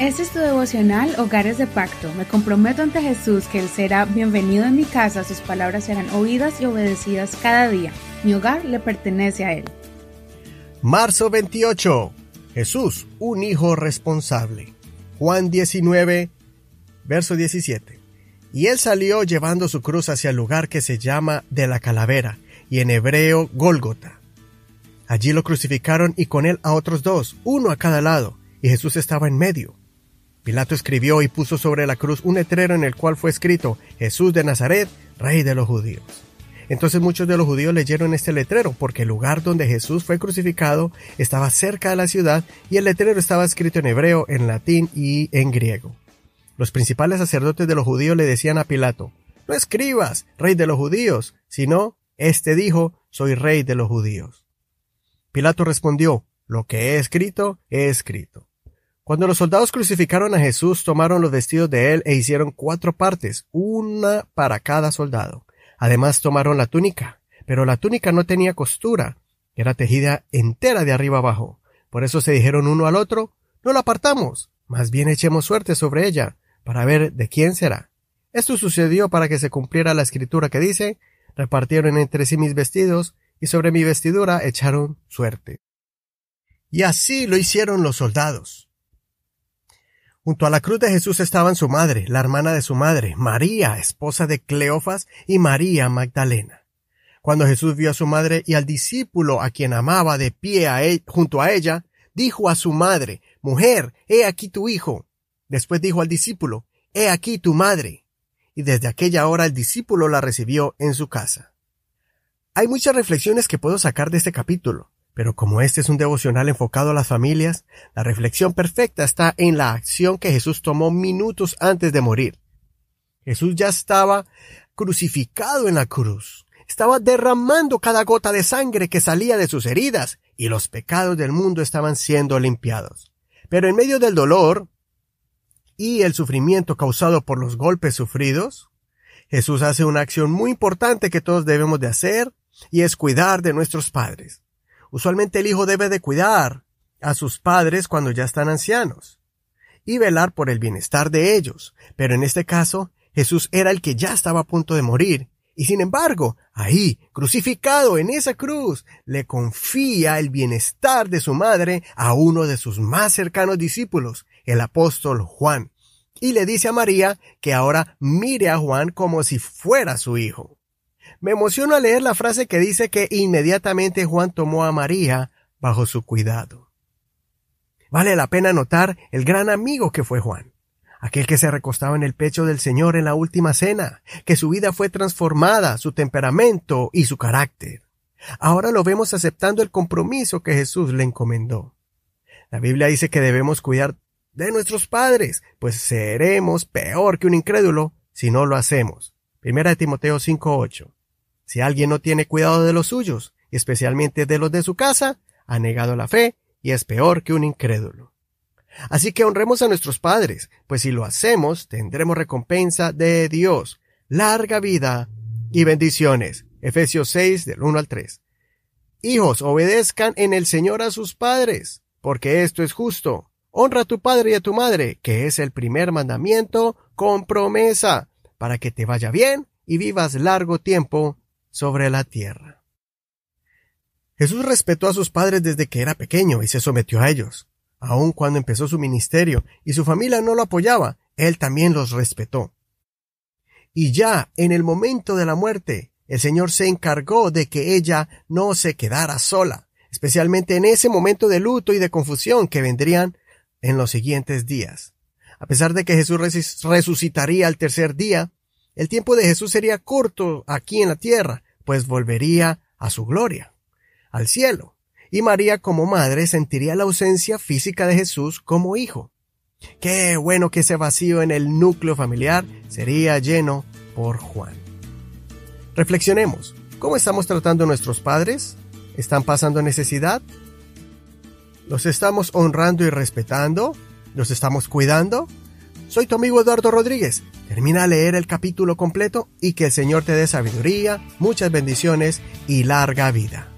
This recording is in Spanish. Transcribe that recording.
Este es tu devocional Hogares de Pacto. Me comprometo ante Jesús que Él será bienvenido en mi casa, sus palabras serán oídas y obedecidas cada día. Mi hogar le pertenece a Él. Marzo 28. Jesús, un hijo responsable. Juan 19, verso 17. Y él salió llevando su cruz hacia el lugar que se llama de la calavera, y en hebreo Gólgota. Allí lo crucificaron y con él a otros dos, uno a cada lado, y Jesús estaba en medio. Pilato escribió y puso sobre la cruz un letrero en el cual fue escrito Jesús de Nazaret, rey de los judíos. Entonces muchos de los judíos leyeron este letrero porque el lugar donde Jesús fue crucificado estaba cerca de la ciudad y el letrero estaba escrito en hebreo, en latín y en griego. Los principales sacerdotes de los judíos le decían a Pilato, no escribas, rey de los judíos, sino, este dijo, soy rey de los judíos. Pilato respondió, lo que he escrito, he escrito. Cuando los soldados crucificaron a Jesús, tomaron los vestidos de él e hicieron cuatro partes, una para cada soldado. Además tomaron la túnica, pero la túnica no tenía costura, era tejida entera de arriba abajo. Por eso se dijeron uno al otro, no la apartamos, más bien echemos suerte sobre ella, para ver de quién será. Esto sucedió para que se cumpliera la escritura que dice, repartieron entre sí mis vestidos, y sobre mi vestidura echaron suerte. Y así lo hicieron los soldados. Junto a la cruz de Jesús estaban su madre, la hermana de su madre, María, esposa de Cleofas, y María Magdalena. Cuando Jesús vio a su madre y al discípulo a quien amaba de pie él, junto a ella, dijo a su madre, Mujer, he aquí tu hijo. Después dijo al discípulo, He aquí tu madre. Y desde aquella hora el discípulo la recibió en su casa. Hay muchas reflexiones que puedo sacar de este capítulo. Pero como este es un devocional enfocado a las familias, la reflexión perfecta está en la acción que Jesús tomó minutos antes de morir. Jesús ya estaba crucificado en la cruz, estaba derramando cada gota de sangre que salía de sus heridas, y los pecados del mundo estaban siendo limpiados. Pero en medio del dolor y el sufrimiento causado por los golpes sufridos, Jesús hace una acción muy importante que todos debemos de hacer, y es cuidar de nuestros padres. Usualmente el hijo debe de cuidar a sus padres cuando ya están ancianos y velar por el bienestar de ellos. Pero en este caso, Jesús era el que ya estaba a punto de morir. Y sin embargo, ahí, crucificado en esa cruz, le confía el bienestar de su madre a uno de sus más cercanos discípulos, el apóstol Juan, y le dice a María que ahora mire a Juan como si fuera su hijo. Me emociono al leer la frase que dice que inmediatamente Juan tomó a María bajo su cuidado. Vale la pena notar el gran amigo que fue Juan, aquel que se recostaba en el pecho del Señor en la última cena, que su vida fue transformada, su temperamento y su carácter. Ahora lo vemos aceptando el compromiso que Jesús le encomendó. La Biblia dice que debemos cuidar de nuestros padres, pues seremos peor que un incrédulo si no lo hacemos. Primera de Timoteo 5.8. Si alguien no tiene cuidado de los suyos, especialmente de los de su casa, ha negado la fe y es peor que un incrédulo. Así que honremos a nuestros padres, pues si lo hacemos tendremos recompensa de Dios, larga vida y bendiciones. Efesios 6 del 1 al 3. Hijos, obedezcan en el Señor a sus padres, porque esto es justo. Honra a tu padre y a tu madre, que es el primer mandamiento con promesa, para que te vaya bien y vivas largo tiempo sobre la tierra. Jesús respetó a sus padres desde que era pequeño y se sometió a ellos. Aun cuando empezó su ministerio y su familia no lo apoyaba, él también los respetó. Y ya en el momento de la muerte, el Señor se encargó de que ella no se quedara sola, especialmente en ese momento de luto y de confusión que vendrían en los siguientes días. A pesar de que Jesús resucitaría al tercer día, el tiempo de Jesús sería corto aquí en la tierra, pues volvería a su gloria, al cielo, y María como madre sentiría la ausencia física de Jesús como hijo. Qué bueno que ese vacío en el núcleo familiar sería lleno por Juan. Reflexionemos, ¿cómo estamos tratando a nuestros padres? ¿Están pasando necesidad? ¿Los estamos honrando y respetando? ¿Los estamos cuidando? Soy tu amigo Eduardo Rodríguez. Termina de leer el capítulo completo y que el Señor te dé sabiduría, muchas bendiciones y larga vida.